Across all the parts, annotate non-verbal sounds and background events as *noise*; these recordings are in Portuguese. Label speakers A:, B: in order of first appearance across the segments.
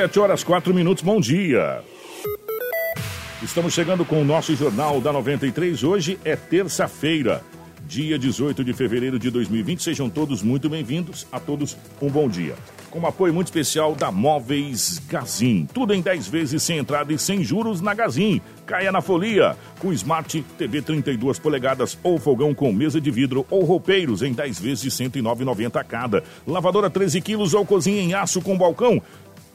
A: 7 horas 4 minutos, bom dia. Estamos chegando com o nosso Jornal da 93. Hoje é terça-feira, dia 18 de fevereiro de 2020. Sejam todos muito bem-vindos. A todos um bom dia. Com um apoio muito especial da Móveis Gazin. Tudo em 10 vezes sem entrada e sem juros na Gazin. Caia na folia. Com Smart TV 32 polegadas ou fogão com mesa de vidro ou roupeiros em 10 vezes de R$ 109,90 cada. Lavadora 13 quilos ou cozinha em aço com balcão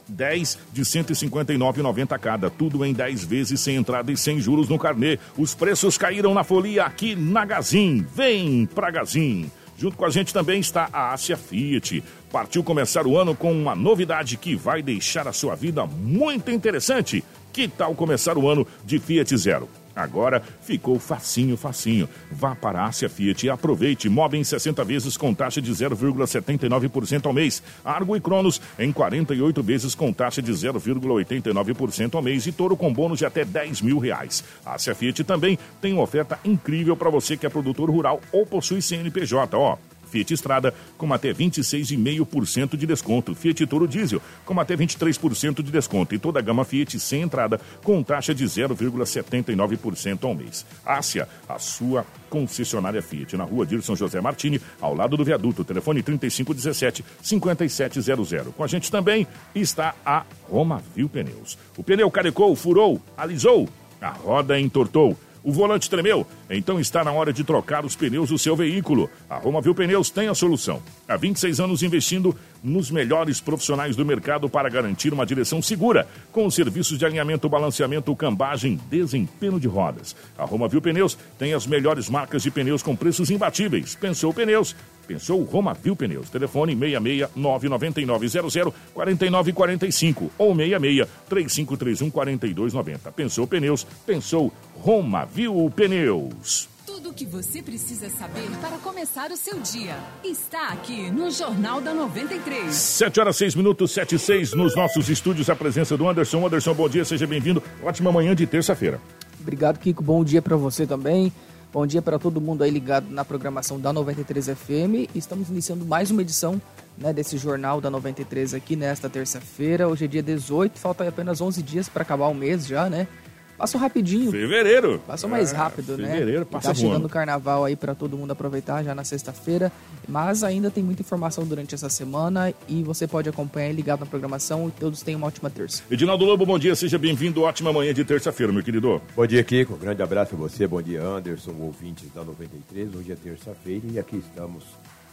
A: 10 de 159,90 cada. Tudo em 10 vezes sem entrada e sem juros no carnê. Os preços caíram na folia aqui na Gazin. Vem pra Gazin. Junto com a gente também está a Ásia Fiat. Partiu começar o ano com uma novidade que vai deixar a sua vida muito interessante. Que tal começar o ano de Fiat Zero? Agora ficou facinho, facinho. Vá para a Ásia Fiat e aproveite. Mob em 60 vezes com taxa de 0,79% ao mês. Argo e Cronos em 48 vezes com taxa de 0,89% ao mês. E Toro com bônus de até 10 mil reais. A Ásia Fiat também tem uma oferta incrível para você que é produtor rural ou possui CNPJ. Ó, Fiat Estrada com até 26,5% de desconto. Fiat Toro Diesel com até 23% de desconto. E toda a gama Fiat sem entrada com taxa de 0,79% ao mês. Ásia, a sua concessionária Fiat, na rua Dirson José Martini, ao lado do viaduto. Telefone 3517-5700. Com a gente também está a Roma Viu Pneus. O pneu carecou, furou, alisou, a roda entortou. O volante tremeu? Então está na hora de trocar os pneus do seu veículo. A Roma Viu Pneus tem a solução. Há 26 anos investindo nos melhores profissionais do mercado para garantir uma direção segura, com os serviços de alinhamento, balanceamento, cambagem, desempenho de rodas. A Roma Viu Pneus tem as melhores marcas de pneus com preços imbatíveis. Pensou Pneus? Pensou Roma Viu Pneus. Telefone 66 99900 4945 ou 66 3531 4290. Pensou Pneus? Pensou Roma Viu Pneus.
B: Tudo o que você precisa saber para começar o seu dia está aqui no Jornal da 93.
A: 7 horas 6 minutos, 7 e 6, nos nossos estúdios, a presença do Anderson. Anderson, bom dia, seja bem-vindo. Ótima manhã de terça-feira.
C: Obrigado, Kiko. Bom dia para você também. Bom dia para todo mundo aí ligado na programação da 93 FM. Estamos iniciando mais uma edição né, desse jornal da 93 aqui nesta terça-feira. Hoje é dia 18, falta apenas 11 dias para acabar o mês já, né? Passou rapidinho.
A: Fevereiro.
C: Passou mais
A: É,
C: rápido, né?
A: fevereiro
C: E
A: passa
C: Tá chegando o carnaval aí para todo mundo aproveitar já na sexta-feira. Mas ainda tem muita informação durante essa semana e você pode acompanhar ligado na programação e todos tenham uma ótima terça.
A: Edinaldo Lobo, bom dia, seja bem-vindo. Ótima manhã de terça-feira, meu querido.
D: Bom dia, Kiko. Grande abraço a você. Bom dia, Anderson, ouvintes da 93. Hoje é terça-feira e aqui estamos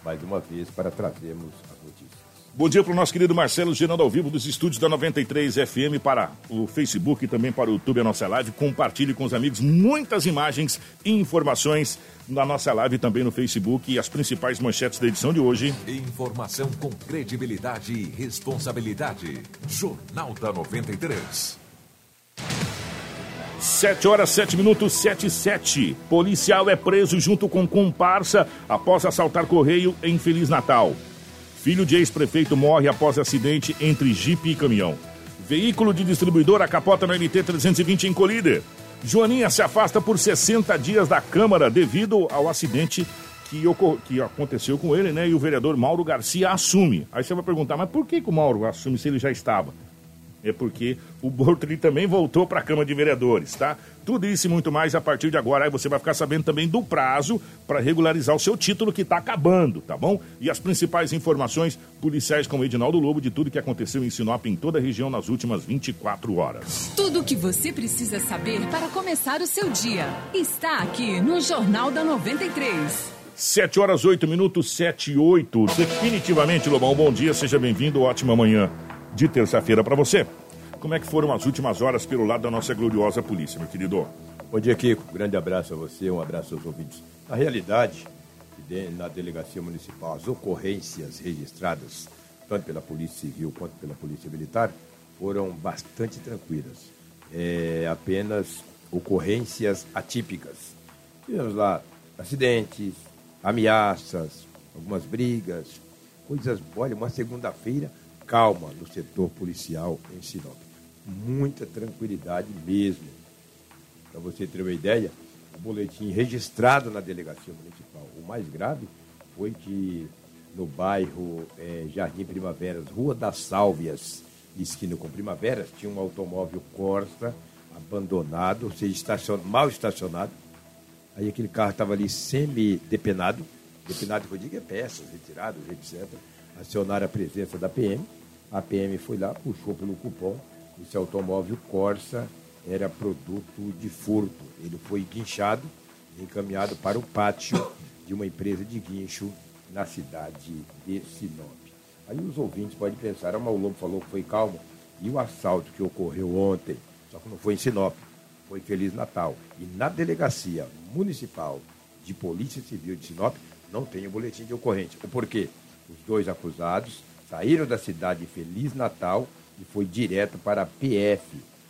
D: mais uma vez para trazermos as notícias.
A: Bom dia para o nosso querido Marcelo, gerando ao vivo dos estúdios da 93 FM para o Facebook e também para o YouTube, a nossa live. Compartilhe com os amigos muitas imagens e informações na nossa live também no Facebook e as principais manchetes da edição de hoje.
E: Informação com credibilidade e responsabilidade. Jornal da 93.
A: 7 horas, 7 minutos, 7 e 7. Policial é preso junto com comparsa após assaltar correio em Feliz Natal. Filho de ex-prefeito morre após acidente entre jipe e caminhão. Veículo de distribuidora capota no NT-320 em Colíder. Joaninha se afasta por 60 dias da Câmara devido ao acidente que, que aconteceu com ele, né? E o vereador Mauro Garcia assume. Aí você vai perguntar, mas por que, que o Mauro assume se ele já estava? É porque o Bortoli também voltou para a Câmara de Vereadores, tá? Tudo isso e muito mais a partir de agora. Aí você vai ficar sabendo também do prazo para regularizar o seu título que está acabando, tá bom? E as principais informações policiais com o Edinaldo Lobo de tudo que aconteceu em Sinop em toda a região nas últimas 24 horas.
B: Tudo o que você precisa saber para começar o seu dia está aqui no Jornal da 93.
A: 7 horas 8 minutos, 7 e 8. Definitivamente, Lobão, bom dia, seja bem-vindo. Ótima manhã de terça-feira para você. Como é que foram as últimas horas pelo lado da nossa gloriosa polícia, meu querido?
D: Bom dia, Kiko. Grande abraço a você, um abraço aos ouvintes. Na realidade, na delegacia municipal, as ocorrências registradas, tanto pela Polícia Civil quanto pela Polícia Militar, foram bastante tranquilas. É, apenas ocorrências atípicas. Tivemos lá acidentes, ameaças, algumas brigas, coisas. Olha, uma segunda-feira calma no setor policial em Sinop. Muita tranquilidade mesmo. Para você ter uma ideia, o boletim registrado na delegacia municipal. O mais grave foi que no bairro é, Jardim Primaveras, Rua das Sálvias, esquina com Primaveras, tinha um automóvel Corsa abandonado, ou seja, mal estacionado. Aí aquele carro estava ali semi-depenado, depenado que eu digo é peças retiradas, etc. Acionaram a presença da PM. A PM foi lá, puxou pelo cupom. Esse automóvel Corsa era produto de furto. Ele foi guinchado e encaminhado para o pátio de uma empresa de guincho na cidade de Sinop. Aí os ouvintes podem pensar, ah, o Lobo falou que foi calmo. E o assalto que ocorreu ontem, só que não foi em Sinop, foi Feliz Natal. E na delegacia municipal de Polícia Civil de Sinop não tem o boletim de ocorrência. O porquê? Os dois acusados saíram da cidade de Feliz Natal e foi direto para a PF,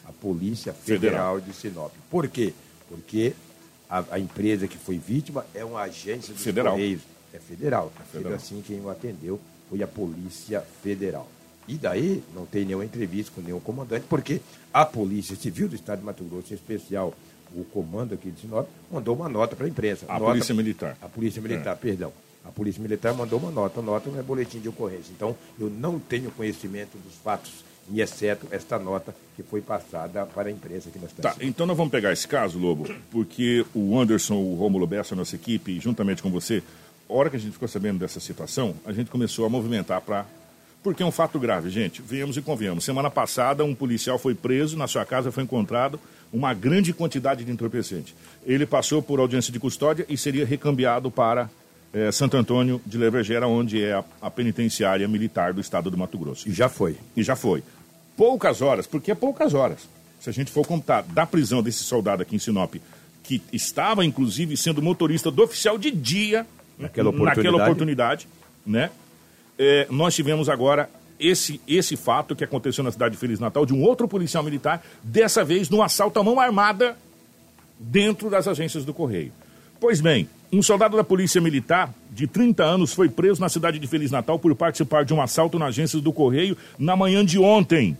D: a Polícia Federal, Federal. de Sinop. Por quê? Porque a, a, empresa que foi vítima é uma agência dos
A: federal.
D: Correios. É federal. É federal. assim quem o atendeu foi a Polícia Federal. E daí não tem nenhuma entrevista com nenhum comandante, porque a Polícia Civil do Estado de Mato Grosso, em especial o comando aqui de Sinop, mandou uma nota para a imprensa.
A: A
D: nota,
A: Polícia Militar.
D: A Polícia Militar, é. perdão. A Polícia Militar mandou uma nota. A nota não é boletim de ocorrência. Então, eu não tenho conhecimento dos fatos e exceto esta nota que foi passada para a imprensa aqui na cidade.
A: Tá, então nós vamos pegar esse caso, Lobo, porque o Anderson, o Rômulo Bessa, a nossa equipe, juntamente com você, a hora que a gente ficou sabendo dessa situação, a gente começou a movimentar para. Porque é um fato grave, gente. Viemos e convenhamos. Semana passada, um policial foi preso, na sua casa foi encontrado uma grande quantidade de entorpecente. Ele passou por audiência de custódia e seria recambiado para é, Santo Antônio de Levergera, onde é a, a, penitenciária militar do estado do Mato Grosso.
D: E já foi.
A: E já foi. Poucas horas, porque é poucas horas. Se a gente for contar da prisão desse soldado aqui em Sinop, que estava inclusive sendo motorista do oficial de dia naquela oportunidade, naquela oportunidade né? É, nós tivemos agora esse, esse fato que aconteceu na cidade de Feliz Natal de um outro policial militar, dessa vez num assalto à mão armada dentro das agências do Correio. Pois bem, um soldado da Polícia Militar de 30 anos foi preso na cidade de Feliz Natal por participar de um assalto na agência do Correio na manhã de ontem.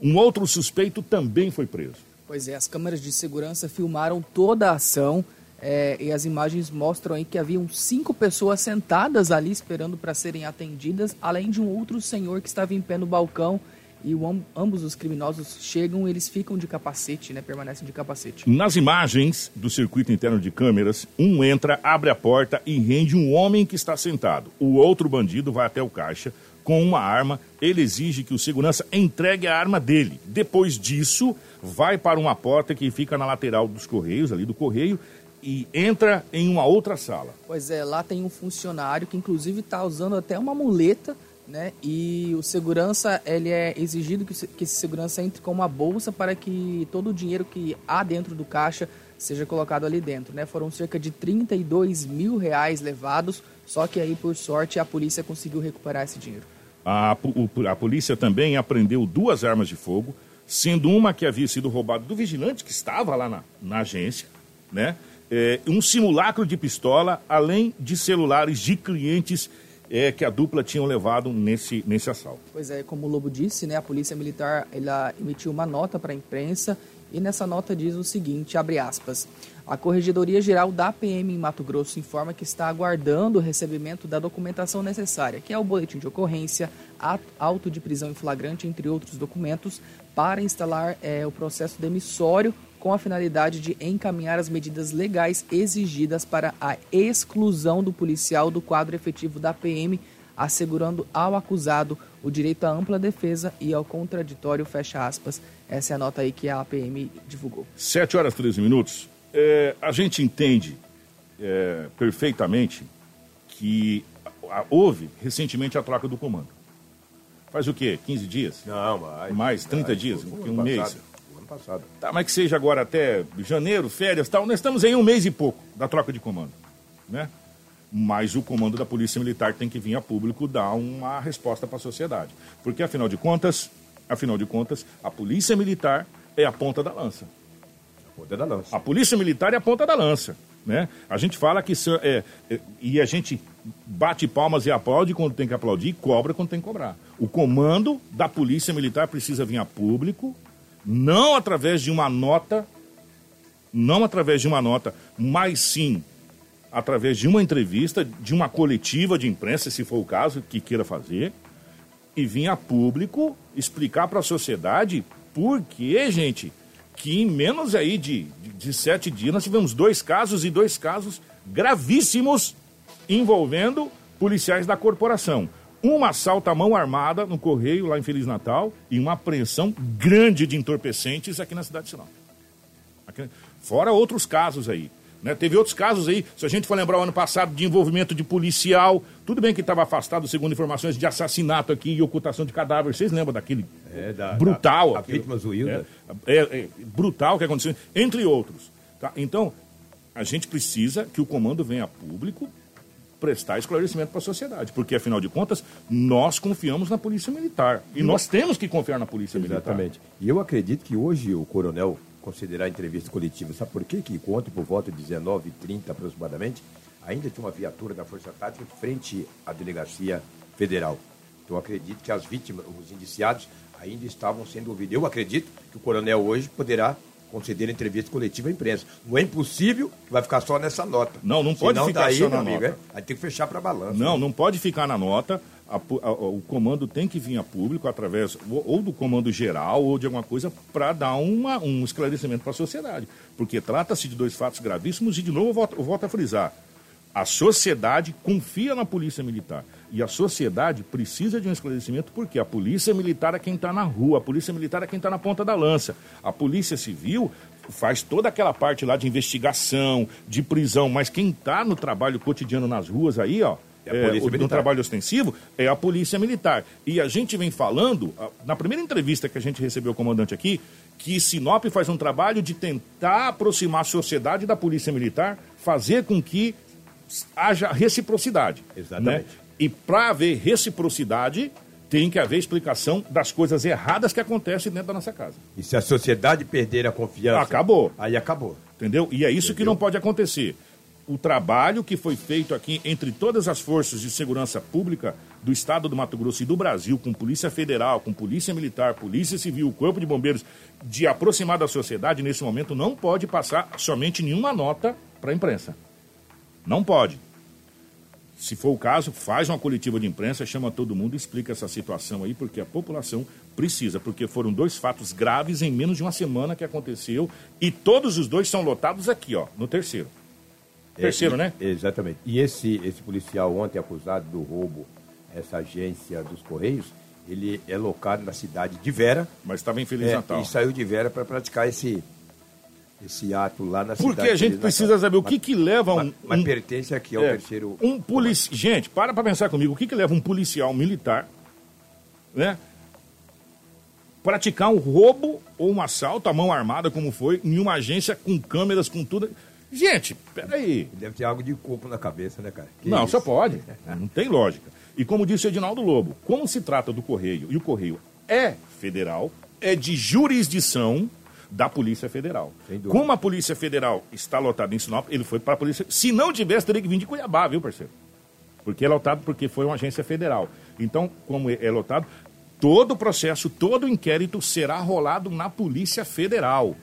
A: Um outro suspeito também foi preso.
C: Pois é, as câmeras de segurança filmaram toda a ação é, e as imagens mostram aí que haviam cinco pessoas sentadas ali esperando para serem atendidas, além de um outro senhor que estava em pé no balcão e o, ambos os criminosos chegam eles ficam de capacete, né? Permanecem de capacete.
A: Nas imagens do circuito interno de câmeras, um entra, abre a porta e rende um homem que está sentado. O outro bandido vai até o caixa com uma arma. Ele exige que o segurança entregue a arma dele. Depois disso, vai para uma porta que fica na lateral dos correios, ali do correio, e entra em uma outra sala.
C: Pois é, lá tem um funcionário que inclusive está usando até uma muleta né? E o segurança, ele é exigido que, que esse segurança entre com uma bolsa para que todo o dinheiro que há dentro do caixa seja colocado ali dentro, né? Foram cerca de 32 mil reais levados, só que aí, por sorte, a polícia conseguiu recuperar esse dinheiro.
A: A, o, a polícia também apreendeu duas armas de fogo, sendo uma que havia sido roubada do vigilante que estava lá na, na agência, né? É, um simulacro de pistola, além de celulares de clientes é, que a dupla tinham levado nesse, nesse assalto.
C: Pois é, como o Lobo disse, né, a Polícia Militar ela emitiu uma nota para a imprensa e nessa nota diz o seguinte, abre aspas, a Corregedoria Geral da PM em Mato Grosso informa que está aguardando o recebimento da documentação necessária, que é o boletim de ocorrência, auto de prisão em flagrante, entre outros documentos, para instalar é, o processo demissório com a finalidade de encaminhar as medidas legais exigidas para a exclusão do policial do quadro efetivo da PM, assegurando ao acusado o direito à ampla defesa e ao contraditório, fecha aspas. Essa é a nota aí que a PM divulgou.
A: 7 horas e 13 minutos. É, a gente entende é, perfeitamente que houve recentemente a troca do comando. Faz o quê? 15 dias?
D: Não, mais.
A: Mais, 30 mais, dias? Um, um mês?
D: Ano passado.
A: Tá, mas que seja agora até janeiro, férias tal, nós estamos em um mês e pouco da troca de comando, né? mas o comando da Polícia Militar tem que vir a público dar uma resposta para a sociedade. Porque, afinal de contas, afinal de contas, a Polícia Militar é a ponta da lança.
D: A ponta da lança.
A: A Polícia Militar é a ponta da lança. Né? A gente fala que. É, é, e a gente bate palmas e aplaude quando tem que aplaudir e cobra quando tem que cobrar. O comando da Polícia Militar precisa vir a público, não através de uma nota, não através de uma nota, mas sim através de uma entrevista, de uma coletiva de imprensa, se for o caso, que queira fazer, e vir a público explicar para a sociedade por que, gente, que em menos aí de, de, de sete dias nós tivemos dois casos e dois casos gravíssimos envolvendo policiais da corporação. Um assalto à mão armada no Correio, lá em Feliz Natal, e uma apreensão grande de entorpecentes aqui na cidade de Sinop. Aqui, fora outros casos aí. Né? Teve outros casos aí, se a gente for lembrar o ano passado, de envolvimento de policial. Tudo bem que estava afastado, segundo informações, de assassinato aqui e ocultação de cadáver. Vocês lembram daquele é, da, brutal?
D: Da, a vítima Zuilda.
A: É, é, é, brutal que aconteceu, entre outros. Tá? Então, a gente precisa que o comando venha a público prestar esclarecimento para a sociedade, porque afinal de contas nós confiamos na polícia militar e nós temos que confiar na polícia militar.
D: Exatamente. E eu acredito que hoje o coronel considerar a entrevista coletiva. Sabe por quê? Que ontem, por volta de 19h30 aproximadamente, ainda tinha uma viatura da Força Tática frente à delegacia federal. Então, acredito que as vítimas, os indiciados, ainda estavam sendo ouvidos. Eu acredito que o coronel hoje poderá conceder entrevista coletiva à imprensa. Não é impossível que vai ficar só nessa nota.
A: Não, não pode Senão, ficar daí, só na amigo, nota.
D: É, aí tem que fechar para balança.
A: Não, né? não pode ficar na nota a, a, o comando tem que vir a público através ou do comando geral ou de alguma coisa para dar uma, um esclarecimento para a sociedade. Porque trata-se de dois fatos gravíssimos e, de novo, eu volto, eu volto a frisar. A sociedade confia na polícia militar. E a sociedade precisa de um esclarecimento porque a polícia militar é quem está na rua, a polícia militar é quem está na ponta da lança. A polícia civil faz toda aquela parte lá de investigação, de prisão, mas quem está no trabalho cotidiano nas ruas aí, ó, é, o, no trabalho ostensivo é a Polícia Militar. E a gente vem falando, na primeira entrevista que a gente recebeu o comandante aqui, que Sinop faz um trabalho de tentar aproximar a sociedade da Polícia Militar, fazer com que haja reciprocidade. Né?
D: Exatamente. Né?
A: E para haver reciprocidade, tem que haver explicação das coisas erradas que acontecem dentro da nossa casa.
D: E se a sociedade perder a confiança.
A: Acabou.
D: Aí acabou.
A: Entendeu? E é isso Entendeu? que não pode acontecer o trabalho que foi feito aqui entre todas as forças de segurança pública do Estado do Mato Grosso e do Brasil, com Polícia Federal, com Polícia Militar, Polícia Civil, Corpo de Bombeiros, de aproximar da sociedade, nesse momento não pode passar somente nenhuma nota para a imprensa. Não pode. Se for o caso, faz uma coletiva de imprensa, chama todo mundo e explica essa situação aí, porque a população precisa, porque foram dois fatos graves em menos de uma semana que aconteceu e todos os dois são lotados aqui, ó, no terceiro. Terceiro, é,
D: né? Exatamente. E esse, esse policial ontem acusado do roubo, essa agência dos Correios, ele é locado na cidade de Vera.
A: Mas estava em Feliz é, Natal.
D: E saiu de Vera para praticar esse, esse ato lá na
A: cidade. Porque a gente precisa saber o que, que leva um.
D: Mas, mas pertence aqui ao é, terceiro.
A: Um polici... Gente, para para pensar comigo. O que, que leva um policial militar, né? Praticar um roubo ou um assalto à mão armada, como foi, em uma agência com câmeras, com tudo. Gente, peraí.
D: Deve ter algo de coco na cabeça, né, cara? Que
A: não, isso? só pode. *laughs* Não tem lógica. E como disse o Edinaldo Lobo, como se trata do Correio, e o Correio é federal, é de jurisdição da Polícia Federal. Como a Polícia Federal está lotada em Sinop, ele foi para a Polícia. Se não tivesse, teria que vir de Cuiabá, viu, parceiro? Porque é lotado porque foi uma agência federal. Então, como é lotado, todo o processo, todo o inquérito será rolado na Polícia Federal,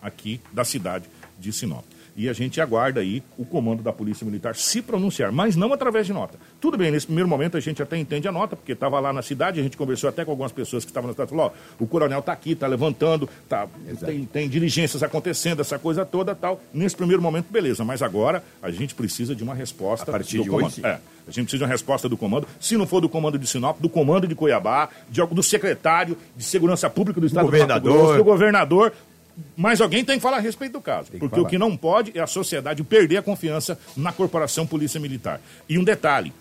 A: aqui da cidade de Sinop e a gente aguarda aí o comando da Polícia Militar se pronunciar, mas não através de nota. Tudo bem, nesse primeiro momento a gente até entende a nota, porque estava lá na cidade, a gente conversou até com algumas pessoas que estavam na cidade, falou, ó, o coronel está aqui, está levantando, tá, tem, tem, diligências acontecendo, essa coisa toda tal. Nesse primeiro momento, beleza, mas agora a gente precisa de uma resposta
D: a partir
A: do
D: de
A: comando.
D: Hoje,
A: é, a gente precisa de uma resposta do comando, se não for do comando de Sinop, do comando de Cuiabá, de, do secretário de Segurança Pública do Estado do,
D: Mato Grosso,
A: do governador, mas alguém tem que falar a respeito do caso. Porque o que não pode é a sociedade perder a confiança na corporação Polícia Militar. E um detalhe: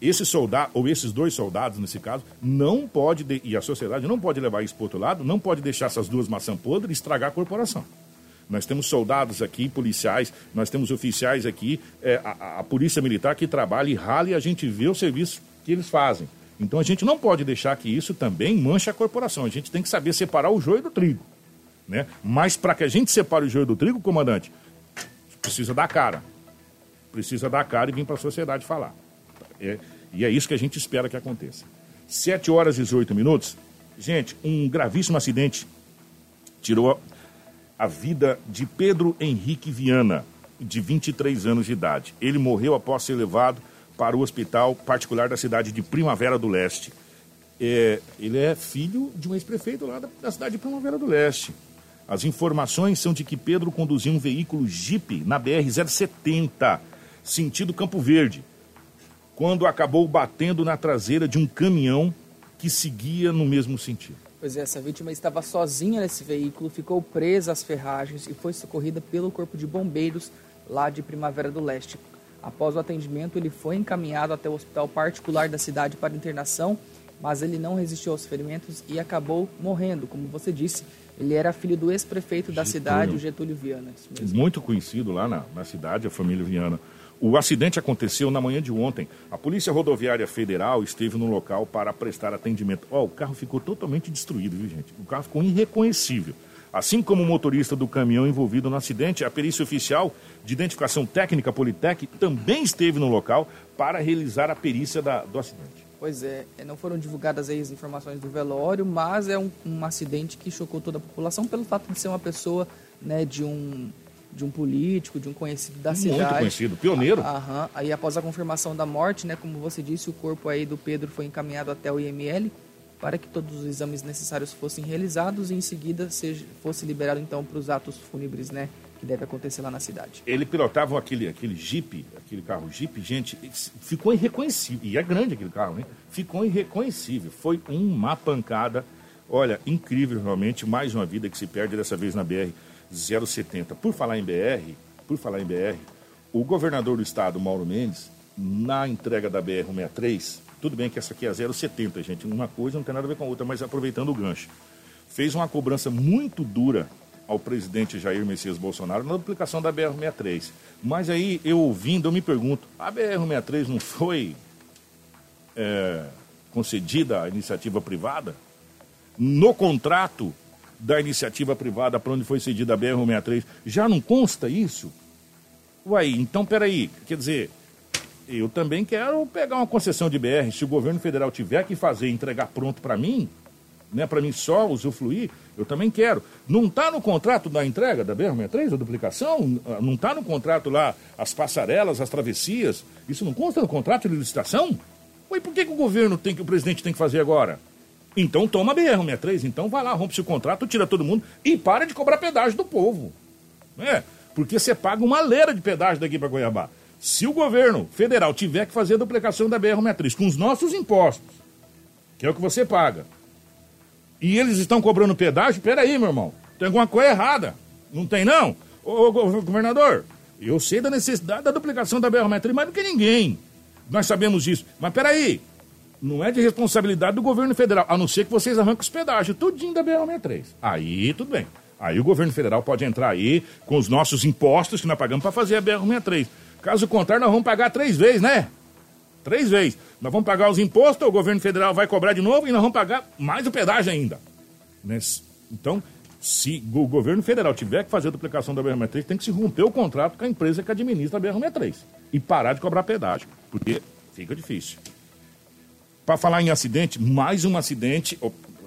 A: esse soldado, ou esses dois soldados, nesse caso, não pode, de, e a sociedade não pode levar isso para outro lado, não pode deixar essas duas maçãs podres estragar a corporação. Nós temos soldados aqui, policiais, nós temos oficiais aqui, é, a, a, Polícia Militar que trabalha e rala e a gente vê o serviço que eles fazem. Então a gente não pode deixar que isso também manche a corporação. A gente tem que saber separar o joio do trigo. Né? Mas para que a gente separe o joio do trigo, comandante, precisa dar cara. Precisa dar cara e vir para a sociedade falar. É, e é isso que a gente espera que aconteça. 7 horas e 18 minutos. Gente, um gravíssimo acidente tirou a vida de Pedro Henrique Viana, de 23 anos de idade. Ele morreu após ser levado para o hospital particular da cidade de Primavera do Leste. É, ele é filho de um ex-prefeito lá da, da, cidade de Primavera do Leste. As informações são de que Pedro conduzia um veículo Jeep na BR-070, sentido Campo Verde, quando acabou batendo na traseira de um caminhão que seguia no mesmo sentido.
C: Pois é, essa vítima estava sozinha nesse veículo, ficou presa às ferragens e foi socorrida pelo Corpo de Bombeiros lá de Primavera do Leste. Após o atendimento, ele foi encaminhado até o hospital particular da cidade para internação, mas ele não resistiu aos ferimentos e acabou morrendo. Como você disse, ele era filho do ex-prefeito da cidade, o Getúlio Viana.
A: Muito conhecido lá na, na cidade, a família Viana. O acidente aconteceu na manhã de ontem. A Polícia Rodoviária Federal esteve no local para prestar atendimento. Oh, o carro ficou totalmente destruído, viu, gente? O carro ficou irreconhecível. Assim como o motorista do caminhão envolvido no acidente, a perícia oficial de identificação técnica Politec também esteve no local para realizar a perícia da, do acidente.
C: Pois é, não foram divulgadas as informações do velório, mas é um, um acidente que chocou toda a população pelo fato de ser uma pessoa né, de um de um político, de um conhecido da
A: Muito
C: cidade.
A: Muito conhecido, pioneiro.
C: Aham. Aí após a confirmação da morte, né, como você disse, o corpo aí do Pedro foi encaminhado até o IML para que todos os exames necessários fossem realizados e em seguida seja, fosse liberado então para os atos fúnebres, né, que deve acontecer lá na cidade.
A: Ele pilotava aquele, aquele Jeep, aquele carro Jeep, gente, ficou irreconhecível. E é grande aquele carro, né? Ficou irreconhecível. Foi uma pancada, olha, incrível realmente, mais uma vida que se perde dessa vez na BR 070. Por falar em BR, por falar em BR, o governador do estado, Mauro Mendes, na entrega da BR 163, tudo bem que essa aqui é a 070, gente, uma coisa não tem nada a ver com a outra, mas aproveitando o gancho, fez uma cobrança muito dura ao presidente Jair Messias Bolsonaro na duplicação da BR 163. Mas aí, eu ouvindo, eu me pergunto, a BR 163 não foi é, concedida à iniciativa privada? No contrato da iniciativa privada para onde foi cedida a BR-163. Já não consta isso? Uai, então peraí, quer dizer, eu também quero pegar uma concessão de BR. Se o governo federal tiver que fazer entregar pronto para mim, né, para mim só usufruir, eu também quero. Não está no contrato da entrega da BR-63, a duplicação? Não está no contrato lá as passarelas, as travessias? Isso não consta no contrato de licitação? Ué, por que, que o governo tem que, o presidente tem que fazer agora? Então toma BR-63, então vai lá, rompe-se o contrato, tira todo mundo e para de cobrar pedágio do povo. É, porque você paga uma leira de pedágio daqui para Goiabá. Se o governo federal tiver que fazer a duplicação da BR-63 com os nossos impostos, que é o que você paga, e eles estão cobrando pedágio, peraí, meu irmão, tem alguma coisa errada. Não tem, não? Ô, governador, eu sei da necessidade da duplicação da BR-63 mais do que ninguém. Nós sabemos disso. Mas peraí, não é de responsabilidade do governo federal, a não ser que vocês arranquem os pedágios, tudinho da BR-63. Aí tudo bem. Aí o governo federal pode entrar aí com os nossos impostos que nós pagamos para fazer a BR-63. Caso contrário, nós vamos pagar três vezes, né? Três vezes. Nós vamos pagar os impostos, o governo federal vai cobrar de novo e nós vamos pagar mais o pedágio ainda. Né? Então, se o governo federal tiver que fazer a duplicação da BR-63, tem que se romper o contrato com a empresa que administra a BR-63 e parar de cobrar pedágio, porque fica difícil. Para falar em acidente, mais um acidente.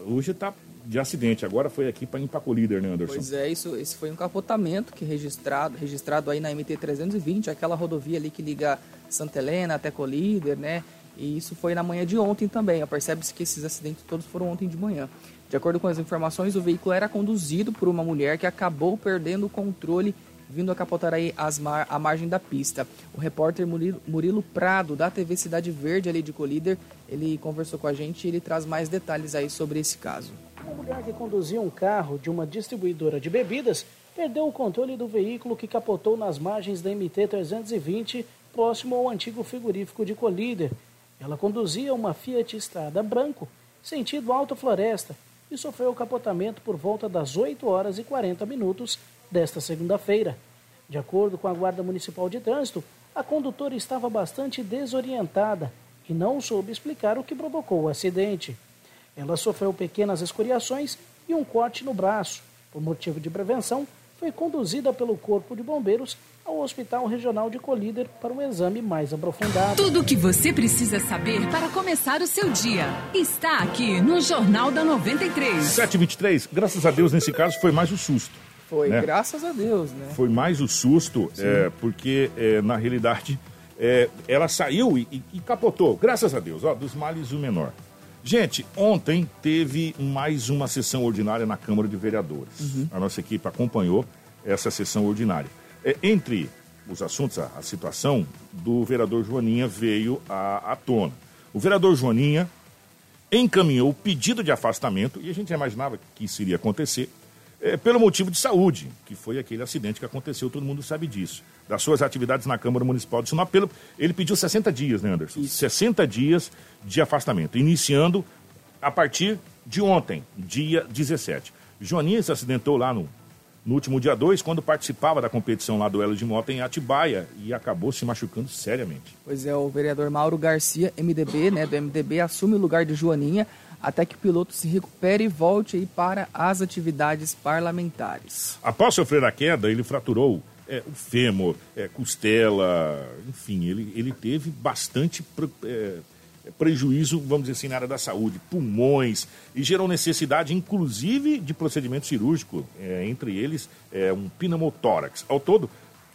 A: Hoje está de acidente, agora foi aqui para Líder, né, Anderson?
C: Pois é, isso, esse foi um capotamento que registrado, registrado aí na MT-320, aquela rodovia ali que liga Santa Helena até Colíder, né? E isso foi na manhã de ontem também. Percebe-se que esses acidentes todos foram ontem de manhã. De acordo com as informações, o veículo era conduzido por uma mulher que acabou perdendo o controle vindo a capotar aí as mar, a margem da pista. O repórter Murilo, Murilo, Prado, da TV Cidade Verde, ali de Colíder, ele conversou com a gente e ele traz mais detalhes aí sobre esse caso.
F: Uma mulher que conduzia um carro de uma distribuidora de bebidas perdeu o controle do veículo que capotou nas margens da MT-320, próximo ao antigo frigorífico de Colíder. Ela conduzia uma Fiat Estrada branco, sentido Alta Floresta, e sofreu capotamento por volta das 8 horas e 40 minutos desta segunda-feira. De acordo com a Guarda Municipal de Trânsito, a condutora estava bastante desorientada e não soube explicar o que provocou o acidente. Ela sofreu pequenas escoriações e um corte no braço. Por motivo de prevenção, foi conduzida pelo Corpo de Bombeiros ao Hospital Regional de Colíder para um exame mais aprofundado.
B: Tudo o que você precisa saber para começar o seu dia está aqui no Jornal da 93.
A: 723, graças a Deus, nesse caso, foi mais o susto.
C: Foi,
A: né?
C: graças a Deus, né?
A: Foi mais o susto, é, porque é, na realidade é, ela saiu e, e, e, capotou, graças a Deus, ó, dos males o menor. Gente, ontem teve mais uma sessão ordinária na Câmara de Vereadores. Uhum. A nossa equipe acompanhou essa sessão ordinária. É, entre os assuntos, a, a, situação do vereador Joaninha veio à, à tona. O vereador Joaninha encaminhou o pedido de afastamento, e a gente imaginava que isso iria acontecer, é, pelo motivo de saúde, que foi aquele acidente que aconteceu, todo mundo sabe disso. Das suas atividades na Câmara Municipal de Sinop, pelo, ele pediu 60 dias, né, Anderson? Isso. 60 dias de afastamento, iniciando a partir de ontem, dia 17. Joaninha se acidentou lá no no último dia 2, quando participava da competição lá do Elo de Moto em Atibaia e acabou se machucando seriamente.
C: Pois é, o vereador Mauro Garcia, MDB, né, do MDB, assume o lugar de Joaninha até que o piloto se recupere e volte aí para as atividades parlamentares.
A: Após sofrer a queda, ele fraturou é, o fêmur, é, costela, enfim, ele, ele teve bastante é, prejuízo, vamos dizer assim, na área da saúde, pulmões, e gerou necessidade, inclusive, de procedimento cirúrgico, é, entre eles é, um pneumotórax. Ao todo,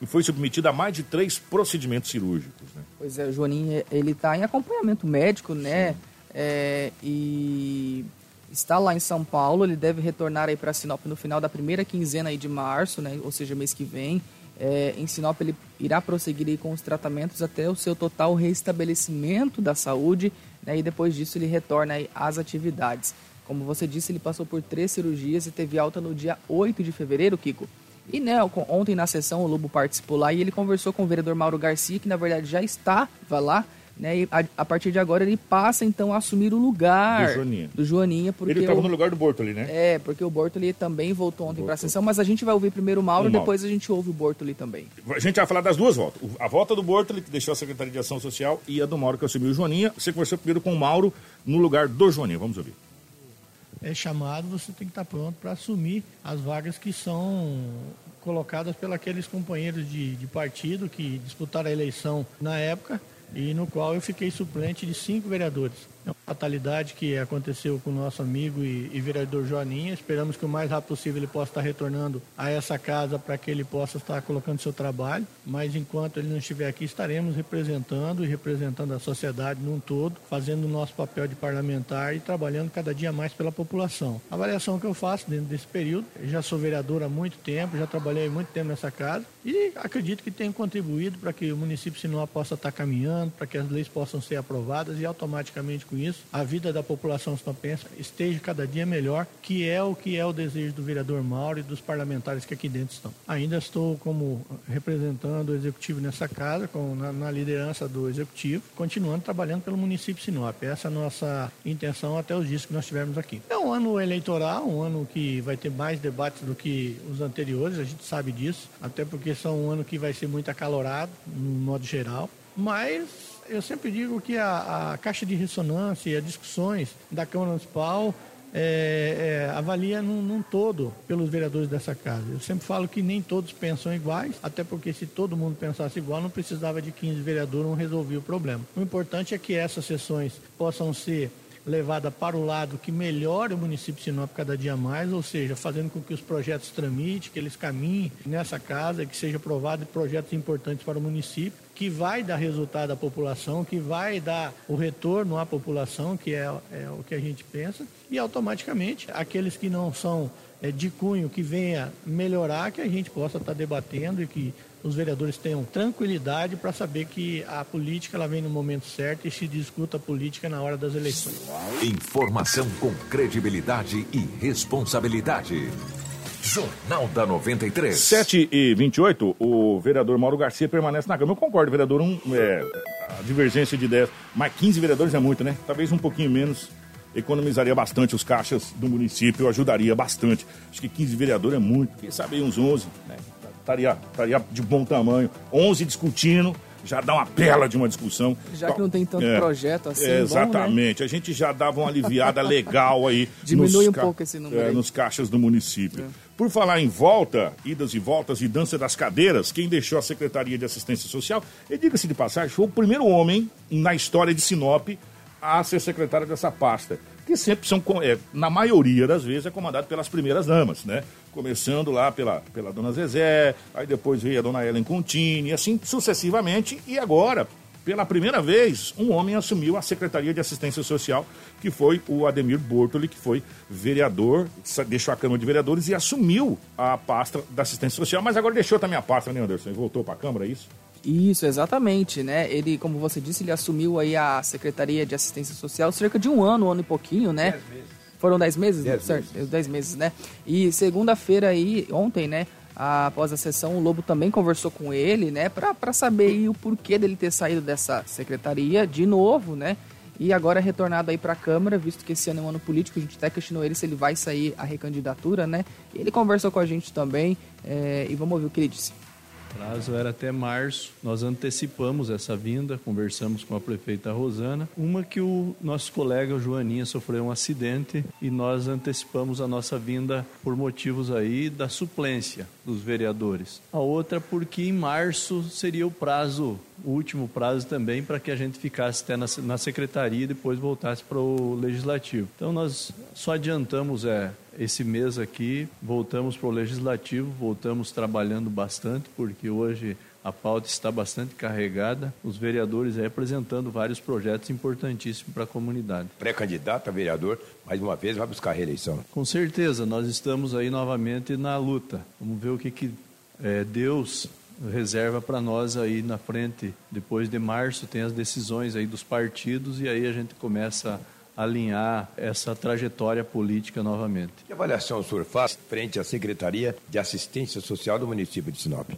A: foi submetido a mais de três procedimentos cirúrgicos. Né?
C: Pois é, o Joaninho, ele está em acompanhamento médico, né? É, e está lá em São Paulo, ele deve retornar aí para Sinop no final da primeira quinzena aí de março, né? Ou seja, mês que vem. É, em Sinop ele irá prosseguir com os tratamentos até o seu total restabelecimento da saúde né, e depois disso ele retorna às atividades. Como você disse, ele passou por três cirurgias e teve alta no dia 8 de fevereiro, Kiko. E né, ontem na sessão o Lobo participou lá e ele conversou com o vereador Mauro Garcia, que na verdade já estava lá né? E a, a, partir de agora ele passa então a assumir o lugar
A: do Joaninha.
C: Do Joaninha porque
A: ele estava no lugar do Bortoli, né?
C: É, porque o Bortoli também voltou ontem para a sessão, mas a gente vai ouvir primeiro o Mauro, e depois a gente ouve o Bortoli também.
A: A gente vai falar das duas voltas. A volta do Bortoli, que deixou a Secretaria de Ação Social, e a do Mauro, que assumiu o Joaninha. Você conversou primeiro com o Mauro no lugar do Joaninha. Vamos ouvir.
G: É chamado, você tem que estar pronto para assumir as vagas que são colocadas pelos aqueles companheiros de, de partido que disputaram a eleição na época e no qual eu fiquei suplente de cinco vereadores. É uma fatalidade que aconteceu com o nosso amigo e, e, vereador Joaninha. Esperamos que o mais rápido possível ele possa estar retornando a essa casa para que ele possa estar colocando seu trabalho. Mas enquanto ele não estiver aqui, estaremos representando e representando a sociedade num todo, fazendo o nosso papel de parlamentar e trabalhando cada dia mais pela população. A avaliação que eu faço dentro desse período, já sou vereador há muito tempo, já trabalhei muito tempo nessa casa e acredito que tenho contribuído para que o município de Sinop possa estar caminhando, para que as leis possam ser aprovadas e automaticamente com isso a vida da população sinopense esteja cada dia melhor, que é o que é o desejo do vereador Mauro e dos parlamentares que aqui dentro estão. Ainda estou como representando o executivo nessa casa, com, na, na liderança do executivo, continuando trabalhando pelo município de Sinop. Essa é a nossa intenção até os dias que nós tivermos aqui. É um ano eleitoral, um ano que vai ter mais debates do que os anteriores, a gente sabe disso, até porque são um ano que vai ser muito acalorado, no modo geral. Mas eu sempre digo que a, a caixa de ressonância e as discussões da Câmara Municipal é, é, avalia num, num, todo pelos vereadores dessa casa. Eu sempre falo que nem todos pensam iguais, até porque se todo mundo pensasse igual, não precisava de 15 vereadores, não resolvia o problema. O importante é que essas sessões possam ser levada para o lado que melhore o município de Sinop cada dia mais, ou seja, fazendo com que os projetos tramitem, que eles caminhem nessa casa, que seja aprovado projetos importantes para o município, que vai dar resultado à população, que vai dar o retorno à população, que é, é o que a gente pensa, e automaticamente aqueles que não são é, de cunho que venha melhorar, que a gente possa estar debatendo e que os vereadores tenham tranquilidade para saber que a política ela vem no momento certo e se discuta a política na hora das eleições.
E: Informação com credibilidade e responsabilidade. Jornal da 93.
A: 7 e 28, o vereador Mauro Garcia permanece na Câmara. Eu concordo, vereador, um, é, a divergência de ideias, mas 15 vereadores é muito, né? Talvez um pouquinho menos economizaria bastante os caixas do município, ajudaria bastante. Acho que 15 vereadores é muito, quem sabe uns 11, né? Estaria de bom tamanho. 11 discutindo, já dá uma bela de uma discussão.
C: Já que não tem tanto é, projeto assim.
A: É, exatamente. Bom, né? A gente já dava uma aliviada legal aí. *laughs*
C: Diminui um pouco esse número.
A: É, nos caixas do município. É. Por falar em volta, idas e voltas e dança das cadeiras, quem deixou a Secretaria de Assistência Social, e diga-se de passagem, foi o primeiro homem na história de Sinop a ser secretário dessa pasta. Que sempre são, é, na maioria das vezes, é comandado pelas primeiras damas, né? Começando lá pela, pela dona Zezé, aí depois veio a dona Ellen Contini, assim sucessivamente, e agora, pela primeira vez, um homem assumiu a Secretaria de Assistência Social, que foi o Ademir Bortoli, que foi vereador, deixou a Câmara de Vereadores e assumiu a pasta da assistência social, mas agora deixou também a pasta, né, Anderson? E voltou para a Câmara, é isso?
C: Isso, exatamente, né? Ele, como você disse, ele assumiu aí a Secretaria de Assistência Social cerca de um ano, um ano e pouquinho, né? Dez meses. Foram dez meses? Dez certo, meses. dez meses, né? E segunda-feira aí, ontem, né? Após a sessão, o Lobo também conversou com ele, né? Para saber o porquê dele ter saído dessa secretaria de novo, né? E agora retornado aí para a Câmara, visto que esse ano é um ano político, a gente até questionou ele se ele vai sair a recandidatura, né? Ele conversou com a gente também é, e vamos ouvir o que ele disse.
H: O prazo era até março. Nós antecipamos essa vinda, conversamos com a prefeita Rosana. Uma que o nosso colega Joaninha sofreu um acidente e nós antecipamos a nossa vinda por motivos aí da suplência dos vereadores. A outra porque em março seria o prazo, o último prazo também para que a gente ficasse até na, na secretaria e depois voltasse para o legislativo. Então nós só adiantamos é esse mês aqui voltamos para o legislativo, voltamos trabalhando bastante, porque hoje a pauta está bastante carregada, os vereadores aí apresentando vários projetos importantíssimos para a comunidade.
D: Pré-candidato a vereador, mais uma vez, vai buscar a reeleição.
H: Com certeza, nós estamos aí novamente na luta. Vamos ver o que, que é, Deus reserva para nós aí na frente. Depois de março tem as decisões aí dos partidos e aí a gente começa a alinhar essa trajetória política novamente.
D: Que avaliação o senhor faz frente à Secretaria de Assistência Social do município de Sinop?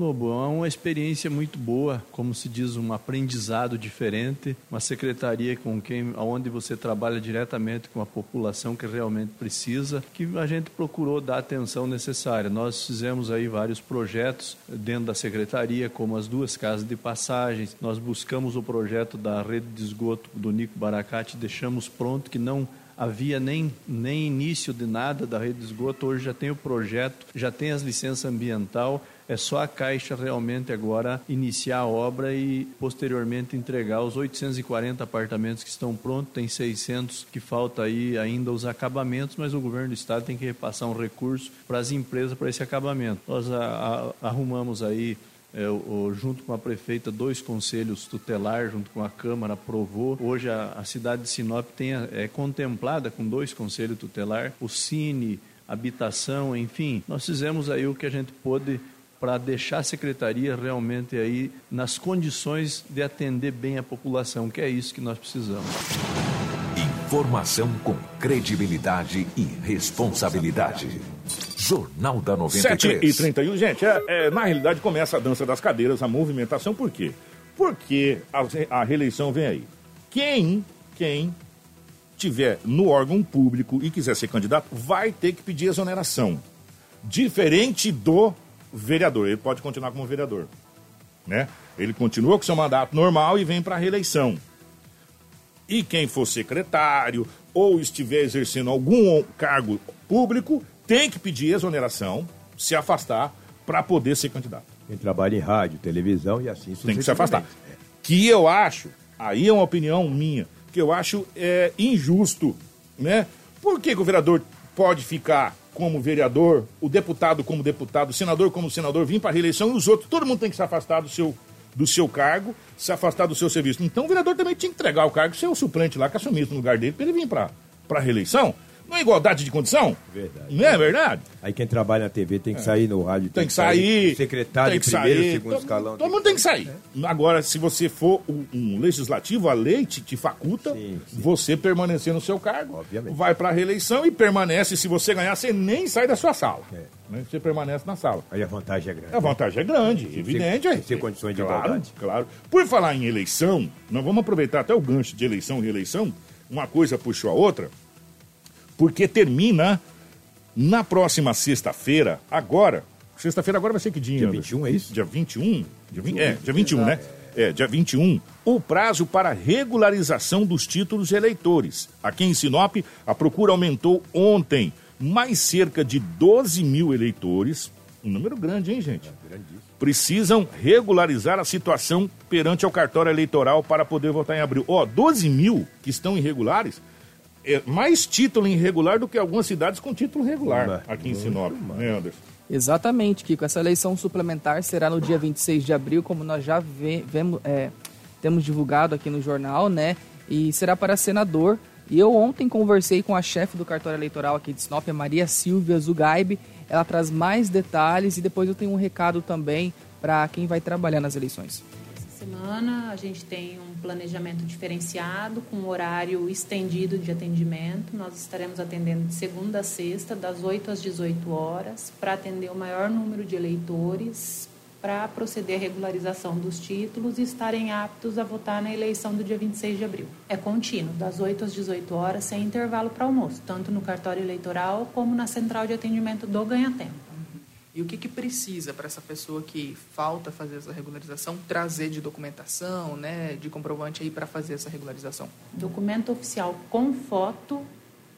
H: Lobo, é uma experiência muito boa, como se diz, um aprendizado diferente, uma secretaria com quem, onde você trabalha diretamente com a população que realmente precisa, que a gente procurou dar atenção necessária. Nós fizemos aí vários projetos dentro da secretaria, como as duas casas de passagens. Nós buscamos o projeto da rede de esgoto do Nico Baracate, deixamos pronto que não havia nem, nem início de nada da rede de esgoto, hoje já tem o projeto, já tem as licenças ambiental, é só a Caixa realmente agora iniciar a obra e posteriormente entregar os 840 apartamentos que estão prontos, tem 600 que falta aí ainda os acabamentos, mas o governo do estado tem que repassar um recurso para as empresas para esse acabamento. Nós a, a, arrumamos aí é, o, junto com a prefeita, dois conselhos tutelar, junto com a Câmara, aprovou. Hoje a, a cidade de Sinop tem, é contemplada com dois conselhos tutelar, o Cine, habitação, enfim. Nós fizemos aí o que a gente pôde para deixar a secretaria realmente aí nas condições de atender bem a população, que é isso que nós precisamos.
E: Informação com credibilidade e responsabilidade. Jornal da 93.
A: 7 e 31. Gente, é, é, na realidade começa a dança das cadeiras, a movimentação, por quê? Porque a, a reeleição vem aí. Quem, quem tiver no órgão público e quiser ser candidato, vai ter que pedir exoneração. Diferente do vereador. Ele pode continuar como vereador. Né? Ele continua com seu mandato normal e vem para a reeleição. E quem for secretário ou estiver exercendo algum cargo público tem que pedir exoneração, se afastar para poder ser candidato.
D: Quem trabalha em rádio, televisão e assim
A: Tem que se afastar. Que eu acho, aí é uma opinião minha, que eu acho é, injusto, né? Por que, que o vereador pode ficar como vereador, o deputado como deputado, o senador como senador, vir para a reeleição e os outros, todo mundo tem que se afastar do seu, do seu cargo, se afastar do seu serviço. Então o vereador também tinha que entregar o cargo, ser o suplente lá que assumisse no lugar dele, para ele vir para a reeleição. Não é igualdade de condição?
D: Verdade.
A: Não é verdade?
D: Aí quem trabalha na TV tem que sair no rádio.
A: Tem, tem que sair. sair
D: secretário
A: tem que
D: primeiro,
A: sair.
D: segundo
A: todo,
D: escalão.
A: Todo mundo tem que sair. É. Agora, se você for um, um, legislativo, a lei te, te faculta sim, sim. você permanecer no seu cargo.
D: Obviamente.
A: Vai para a reeleição e permanece. Se você ganhar, você nem sai da sua sala. É. Né? Você permanece na sala.
D: Aí a vantagem é grande.
A: A vantagem é grande, sim, evidente. Tem,
D: tem condições de
A: claro,
D: igualdade.
A: Claro. Por falar em eleição, nós vamos aproveitar até o gancho de eleição e reeleição uma coisa puxou a outra, porque termina na próxima sexta-feira, agora. Sexta-feira agora vai ser que dia?
D: Dia
A: Anderson?
D: 21, é isso?
A: Dia 21? Dia 20, é, dia 21, né? É, dia 21, o prazo para regularização dos títulos eleitores. Aqui em Sinop, a procura aumentou ontem. Mais cerca de 12 mil eleitores, um número grande, hein, gente? Precisam regularizar a situação perante ao cartório eleitoral para poder votar em abril. Ó, 12 mil que estão irregulares, é mais título irregular do que algumas cidades com título regular aqui em Sinop, né, Anderson?
C: Exatamente, Kiko. Essa eleição suplementar será no dia 26 de abril, como nós já ve- vemos, é, temos divulgado aqui no jornal, né? E será para senador. E eu ontem conversei com a chefe do cartório eleitoral aqui de Sinop, a Maria Silvia Zugaib. Ela traz mais detalhes e depois eu tenho um recado também para quem vai trabalhar nas eleições.
I: Essa semana a gente tem um planejamento diferenciado, com horário estendido de atendimento. Nós estaremos atendendo de segunda a sexta, das 8 às 18 horas, para atender o maior número de eleitores, para proceder à regularização dos títulos e estarem aptos a votar na eleição do dia 26 de abril. É contínuo, das 8 às 18 horas, sem intervalo para almoço, tanto no cartório eleitoral como na central de atendimento do Ganha Tempo.
C: E o que, que precisa para essa pessoa que falta fazer essa regularização trazer de documentação, né, de comprovante aí para fazer essa regularização?
I: Documento oficial com foto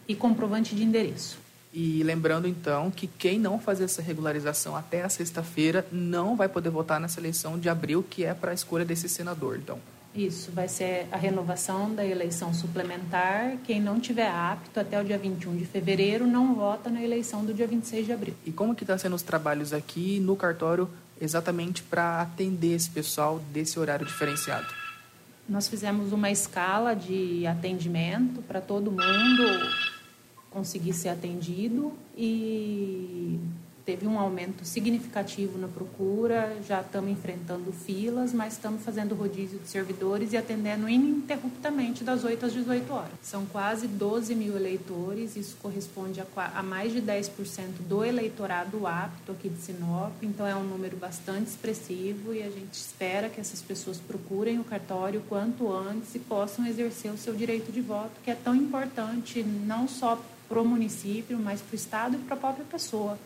I: e comprovante de endereço.
C: E lembrando então que quem não fazer essa regularização até a sexta-feira não vai poder votar nessa eleição de abril, que é para a escolha desse senador, então.
I: Isso, vai ser a renovação da eleição suplementar. Quem não tiver apto até o dia 21 de fevereiro não vota na eleição do dia 26 de abril.
C: E como que está sendo os trabalhos aqui no cartório exatamente para atender esse pessoal desse horário diferenciado?
I: Nós fizemos uma escala de atendimento para todo mundo conseguir ser atendido e teve um aumento significativo na procura. Já estamos enfrentando filas, mas estamos fazendo rodízio de servidores e atendendo ininterruptamente das 8 às 18 horas. São quase 12 mil eleitores, isso corresponde a, a mais de 10% do eleitorado apto aqui de Sinop, então é um número bastante expressivo e a gente espera que essas pessoas procurem o cartório quanto antes e possam exercer o seu direito de voto, que é tão importante não só para o município, mas para o Estado e para a própria pessoa.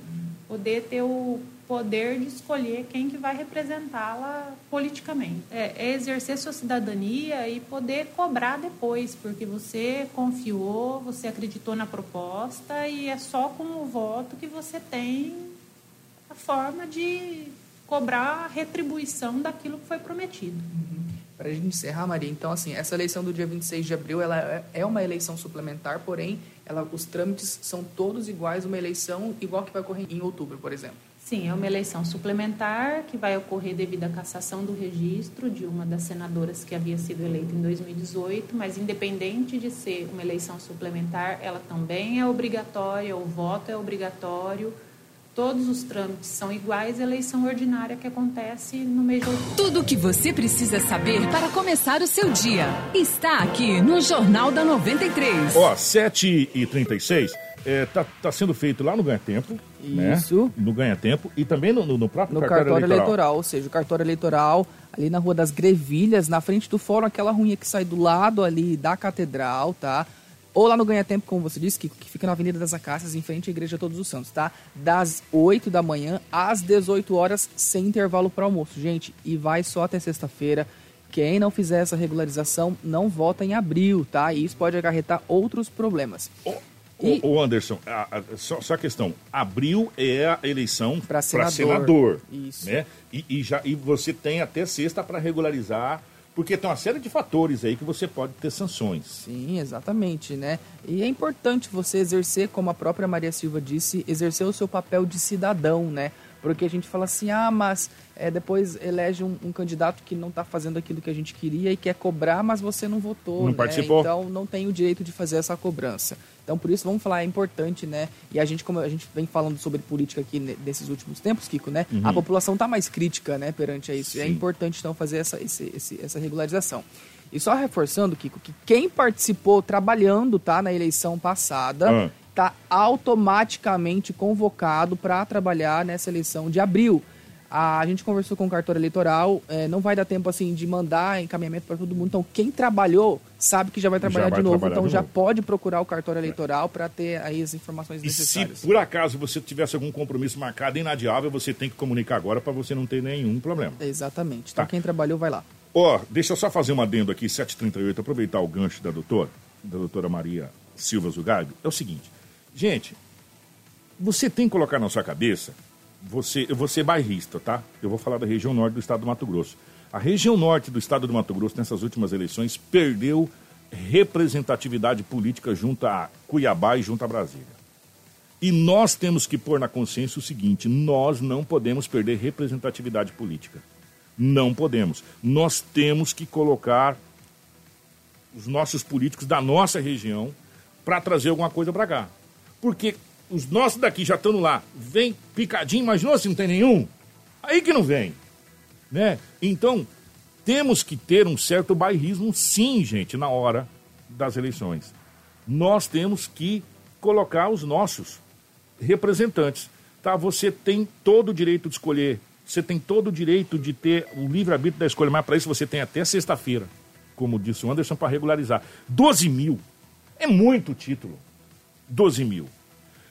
I: Poder ter o poder de escolher quem que vai representá-la politicamente. É, é exercer sua cidadania e poder cobrar depois, porque você confiou, você acreditou na proposta e é só com o voto que você tem a forma de cobrar a retribuição daquilo que foi prometido.
C: Para a gente encerrar, Maria, então, assim, essa eleição do dia 26 de abril, ela é- é uma eleição suplementar, porém, ela, os trâmites são todos iguais, uma eleição igual que vai ocorrer em outubro, por exemplo.
I: Sim, é uma eleição suplementar que vai ocorrer devido à cassação do registro de uma das senadoras que havia sido eleita em 2018, mas independente de ser uma eleição suplementar, ela também é obrigatória, o voto é obrigatório, todos os trâmites são iguais eleição ordinária que acontece no mês de outubro.
B: Tudo o que você precisa saber para começar o seu dia está aqui no Jornal da 93.
A: Ó, 7 e 36 é, tá, tá sendo feito lá no Ganha Tempo.
C: Isso.
A: Né? No Ganha Tempo e também no, no- no próprio
C: No
A: cartório,
C: cartório eleitoral.
A: eleitoral.
C: ou seja, o cartório eleitoral ali na Rua das Grevilhas, na frente do fórum, aquela ruinha que sai do lado ali da catedral, tá? Ou lá no Ganha Tempo, como você disse, que, que fica na Avenida das Acácias, em frente à Igreja Todos os Santos, tá? Das 8 da manhã às 18 horas, sem intervalo para almoço. Gente, e vai só até sexta-feira. Quem não fizer essa regularização não vota em abril, tá? E isso pode acarretar outros problemas.
A: Ô, ô, Anderson, a- a- só, só a questão. Abril é a eleição para
C: senador.
A: senador.
C: Isso.
A: Né? E, e já, e você tem até sexta para regularizar, porque tem uma série de fatores aí que você pode ter sanções.
C: Sim, exatamente, né? E é importante você exercer, como a própria Maria Silva disse, exercer o seu papel de cidadão, né? Porque a gente fala assim, ah, mas é, depois elege um, um candidato que não está fazendo aquilo que a gente queria e quer cobrar, mas você não votou,
A: Não
C: né?
A: participou.
C: Então não tem o direito de fazer essa cobrança. Então por isso vamos falar, é importante, né? E a gente, como a gente vem falando sobre política aqui ne- nesses últimos tempos, Kiko, né?
A: Uhum.
C: A população está mais crítica, né, perante a isso. E é importante então fazer essa, esse- esse- essa regularização. E só reforçando, Kiko, que quem participou trabalhando, tá, na eleição passada,
A: Ah.
C: tá automaticamente convocado para trabalhar nessa eleição de abril. A gente conversou com o cartório eleitoral, eh, não vai dar tempo assim de mandar encaminhamento para todo mundo. Então, quem trabalhou sabe que já vai trabalhar
A: vai
C: de novo,
A: trabalhar
C: então
A: de
C: já
A: novo.
C: pode procurar o cartório eleitoral para ter aí as informações
A: E se
C: necessárias.
A: por acaso você tivesse algum compromisso marcado inadiável, você tem que comunicar agora para você não ter nenhum problema.
C: Exatamente. Então
A: Tá.
C: quem trabalhou vai lá.
A: Ó, deixa eu só fazer um adendo aqui, 738, aproveitar o gancho da doutora, da doutora Maria Silva Zugaib. É o seguinte, gente, você tem que colocar na sua cabeça, você, eu vou ser bairrista, tá? Eu vou falar da região norte do estado do Mato Grosso. A região norte do estado do Mato Grosso, nessas últimas eleições, perdeu representatividade política junto a Cuiabá e junto a Brasília. E nós temos que pôr na consciência o seguinte: nós não podemos perder representatividade política. Não podemos. Nós temos que colocar os nossos políticos da nossa região para trazer alguma coisa para cá. Porque os nossos daqui já estão lá, vem picadinho, mas nós não tem nenhum. Aí que não vem. Né? Então, temos que ter um certo bairrismo, sim, gente, na hora das eleições. Nós temos que colocar os nossos representantes. Tá? Você tem todo o direito de escolher, você tem todo o direito de ter o livre-arbítrio da escolha, mas para isso você tem até sexta-feira, como disse o Anderson, para regularizar. 12 mil é muito título. 12 mil.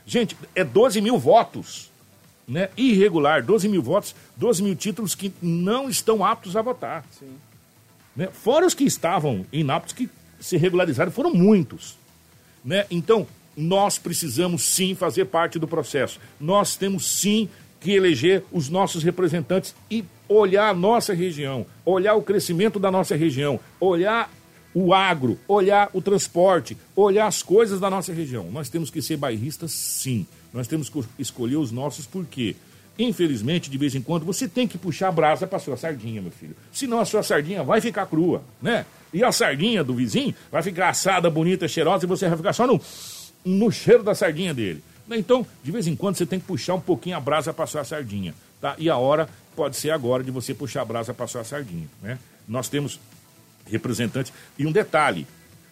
A: Gente, é 12 mil votos. Né? Irregular, 12 mil votos, 12 mil títulos que não estão aptos a votar. Né? Fora os que estavam inaptos, que se regularizaram, foram muitos. Né? Então, nós precisamos sim fazer parte do processo. Nós temos sim que eleger os nossos representantes e olhar a nossa região, olhar o crescimento da nossa região, olhar o agro, olhar o transporte, olhar as coisas da nossa região. Nós temos que ser bairristas, sim. Nós temos que escolher os nossos porque, infelizmente, de vez em quando, você tem que puxar a brasa para sua sardinha, meu filho. Senão a sua sardinha vai ficar crua, né? E a sardinha do vizinho vai ficar assada, bonita, cheirosa e você vai ficar só no, no cheiro da sardinha dele. Então, de vez em quando, você tem que puxar um pouquinho a brasa para sua sardinha, tá? E a hora pode ser agora de você puxar a brasa para sua sardinha, né? Nós temos representantes. E um detalhe: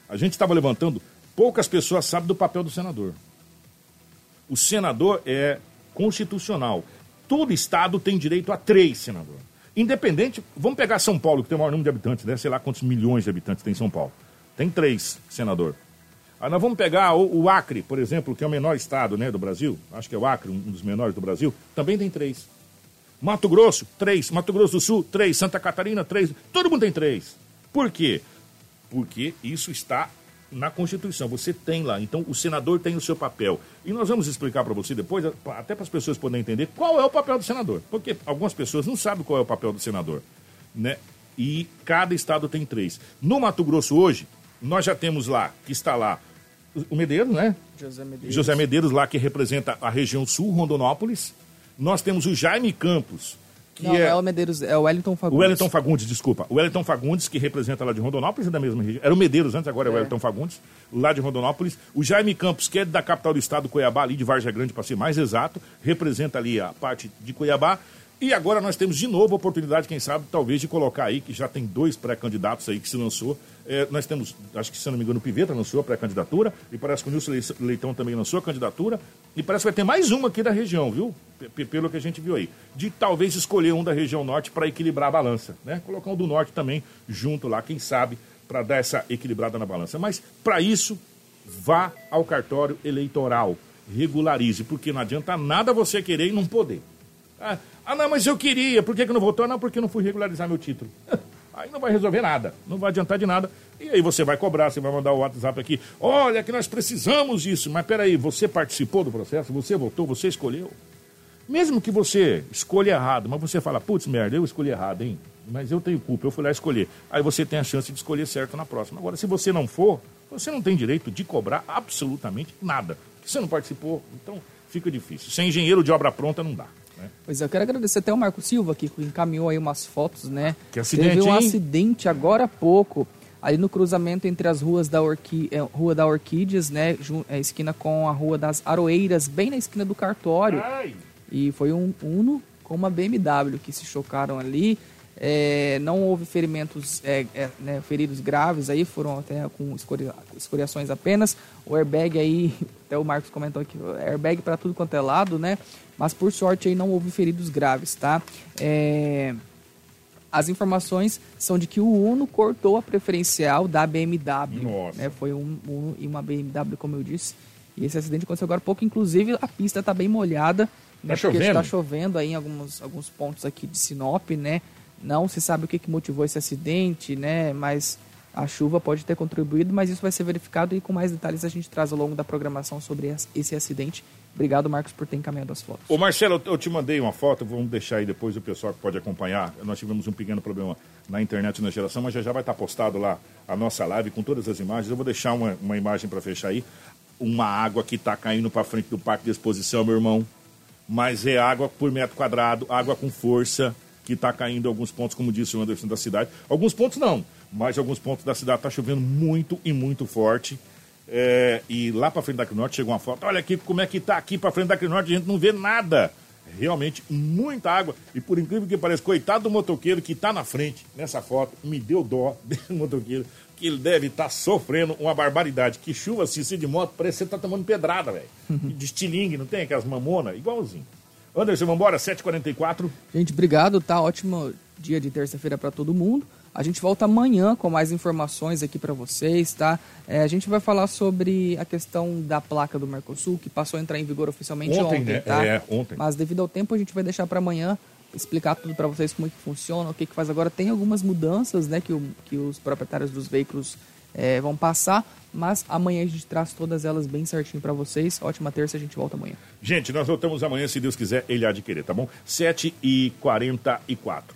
A: a gente estava levantando, poucas pessoas sabem do papel do senador. O senador é constitucional. Todo estado tem direito a três senadores. Independente, vamos pegar São Paulo, que tem o maior número de habitantes, né? sei lá quantos milhões de habitantes tem São Paulo. Tem três senador. Aí nós vamos pegar o, o Acre, por exemplo, que é o menor estado né, do Brasil, acho que é o Acre, um dos menores do Brasil, também tem três. Mato Grosso, três. Mato Grosso do Sul, três. Santa Catarina, três. Todo mundo tem três. Por quê? Porque isso está na Constituição. Você tem lá. Então, o senador tem o seu papel. E nós vamos explicar para você depois, até para as pessoas poderem entender, qual é o papel do senador. Porque algumas pessoas não sabem qual é o papel do senador. Né? E cada estado tem três. No Mato Grosso, hoje, nós já temos lá, que está lá, o Medeiros, né?
C: José Medeiros.
A: José Medeiros, lá que representa a região sul, Rondonópolis. Nós temos o Jaime Campos, que
C: Não,
A: é...
C: é o Medeiros, é o Wellington Fagundes.
A: O Wellington Fagundes, desculpa. O Wellington Fagundes, que representa lá de Rondonópolis, é da mesma região. Era o Medeiros antes, agora é o
C: É.
A: Wellington Fagundes, lá de Rondonópolis. O Jaime Campos, que é da capital do estado, Cuiabá, ali de Varja Grande, para ser mais exato, representa ali a parte de Cuiabá. E agora nós temos de novo a oportunidade, quem sabe, talvez, de colocar aí, que já tem dois pré-candidatos aí que se lançou. É, nós temos, acho que se não me engano, o Piveta lançou a pré-candidatura, e parece que o Nilson Leitão também lançou a candidatura, e parece que vai ter mais uma aqui da região, viu? P- Pelo que a gente viu aí. De talvez escolher um da região norte para equilibrar a balança, né? Colocar um do norte também junto lá, quem sabe, para dar essa equilibrada na balança. Mas, para isso, vá ao cartório eleitoral, regularize, porque não adianta nada você querer e não poder. Ah, ah, não, mas eu queria, por que, que não votou? Não, porque não fui regularizar meu título. *laughs* Aí não vai resolver nada, não vai adiantar de nada. E aí você vai cobrar, você vai mandar o WhatsApp aqui. Olha que nós precisamos disso. Mas peraí, você participou do processo? Você votou? Você escolheu? Mesmo que você escolha errado, mas você fala, putz, merda, eu escolhi errado, hein? Mas eu tenho culpa, eu fui lá escolher. Aí você tem a chance de escolher certo na próxima. Agora, se você não for, você não tem direito de cobrar absolutamente nada. Porque você não participou, então fica difícil. Sem engenheiro de obra pronta não dá. Né?
C: Pois é, eu quero agradecer até o Marco Silva que encaminhou aí umas fotos, né?
A: Que acidente,
C: Teve um
A: hein?
C: acidente agora há pouco, ali no cruzamento entre as ruas da Orqui... é, Rua da Orquídeas, né? É, esquina com a Rua das Aroeiras, bem na esquina do cartório.
A: Ai.
C: E foi um Uno com uma BMW que se chocaram ali. É, não houve ferimentos, é, é, né, feridos graves aí, foram até com escoria- escoriações apenas. O airbag aí, *laughs* até o Marcos comentou aqui, airbag para tudo quanto é lado, né? Mas por sorte aí não houve feridos graves, tá? É, As informações são de que o Uno cortou a preferencial da BMW.
A: Nossa.
C: Né? Foi um Uno e uma BMW, como eu disse. E esse acidente aconteceu agora há pouco. Inclusive, a pista está bem molhada. Né?
A: Tá chovendo?
C: Está chovendo aí em alguns, alguns pontos aqui de Sinop, né? Não se sabe o que, que motivou esse acidente, né? Mas a chuva pode ter contribuído, mas isso vai ser verificado e com mais detalhes a gente traz ao longo da programação sobre es- esse acidente. Obrigado, Marcos, por ter encaminhado as fotos.
A: Ô Marcelo, eu te mandei uma foto, vamos deixar aí depois o pessoal que pode acompanhar. Nós tivemos um pequeno problema na internet na geração, mas já, já vai estar postado lá a nossa live com todas as imagens. Eu vou deixar uma, uma imagem para fechar aí. Uma água que está caindo para frente do parque de exposição, meu irmão. Mas é água por metro quadrado, água com força, que está caindo em alguns pontos, como disse o Anderson da cidade. Alguns pontos não, mas alguns pontos da cidade está chovendo muito e muito forte. É, e lá para frente da Norte chegou uma foto. Olha aqui como é que tá aqui para frente da Norte, a gente não vê nada. Realmente muita água. E por incrível que pareça, coitado do motoqueiro que está na frente nessa foto, me deu dó *laughs* desse motoqueiro, que ele deve estar sofrendo uma barbaridade. Que chuva assim de moto, parece que você tá tomando pedrada, velho. *laughs* De estilingue, não tem aquelas mamonas? Igualzinho. Anderson, vambora, 7h44.
C: Gente, obrigado, tá? Ótimo dia de terça-feira para todo mundo. A gente volta amanhã com mais informações aqui para vocês, tá? É, a gente vai falar sobre a questão da placa do Mercosul, que passou a entrar em vigor oficialmente
A: Ontem,
C: ontem,
A: né?
C: tá?
A: É, ontem.
C: Mas devido ao tempo, a gente vai deixar para amanhã explicar tudo para vocês como é que funciona, o que que faz agora. Tem algumas mudanças, né, que, o- que os proprietários dos veículos é, vão passar, mas amanhã a gente traz todas elas bem certinho para vocês. Ótima terça, a gente volta amanhã.
A: Gente, nós voltamos amanhã, se Deus quiser, ele há de querer, tá bom? 7h44.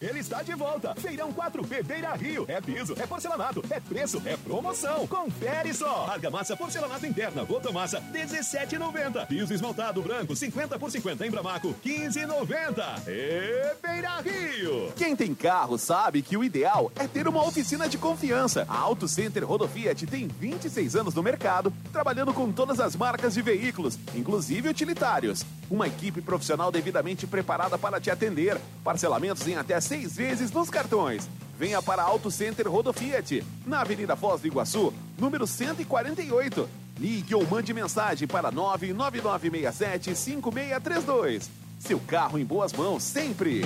J: Ele está de volta. Feirão 4P Beira Rio. É piso, é porcelanato, é preço, é promoção. Confere só. Argamassa porcelanato interna, Votomassa, 17,90. Piso esmaltado branco, 50 por 50 em Bramaco, 15,90. E Beira Rio. Quem tem carro sabe que o ideal é ter uma oficina de confiança. A Auto Center Rodofiat tem 26 anos no mercado, trabalhando com todas as marcas de veículos, inclusive utilitários. Uma equipe profissional devidamente preparada para te atender. Parcelamentos em até seis vezes nos cartões. Venha para Auto Center Rodofiat, na Avenida Foz do Iguaçu, número 148. Ligue ou mande mensagem para 999675632. Seu carro em boas mãos sempre.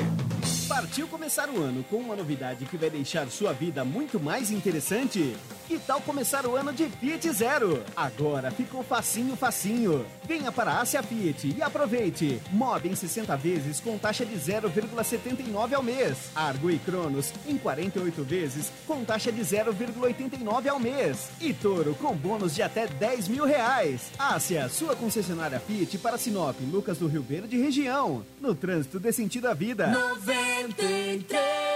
K: Partiu começar o ano com uma novidade que vai deixar sua vida muito mais interessante? Que tal começar o ano de Fiat Zero? Agora ficou facinho, facinho. Venha para a Ásia Fiat e aproveite. Mob em 60 vezes com taxa de 0,79 ao mês. Argo e Cronos em 48 vezes com taxa de 0,89 ao mês. E Toro com bônus de até 10 mil reais. Ásia, sua concessionária Fiat para Sinop, Lucas do Rio Verde região. No trânsito dê sentido à vida.
L: gente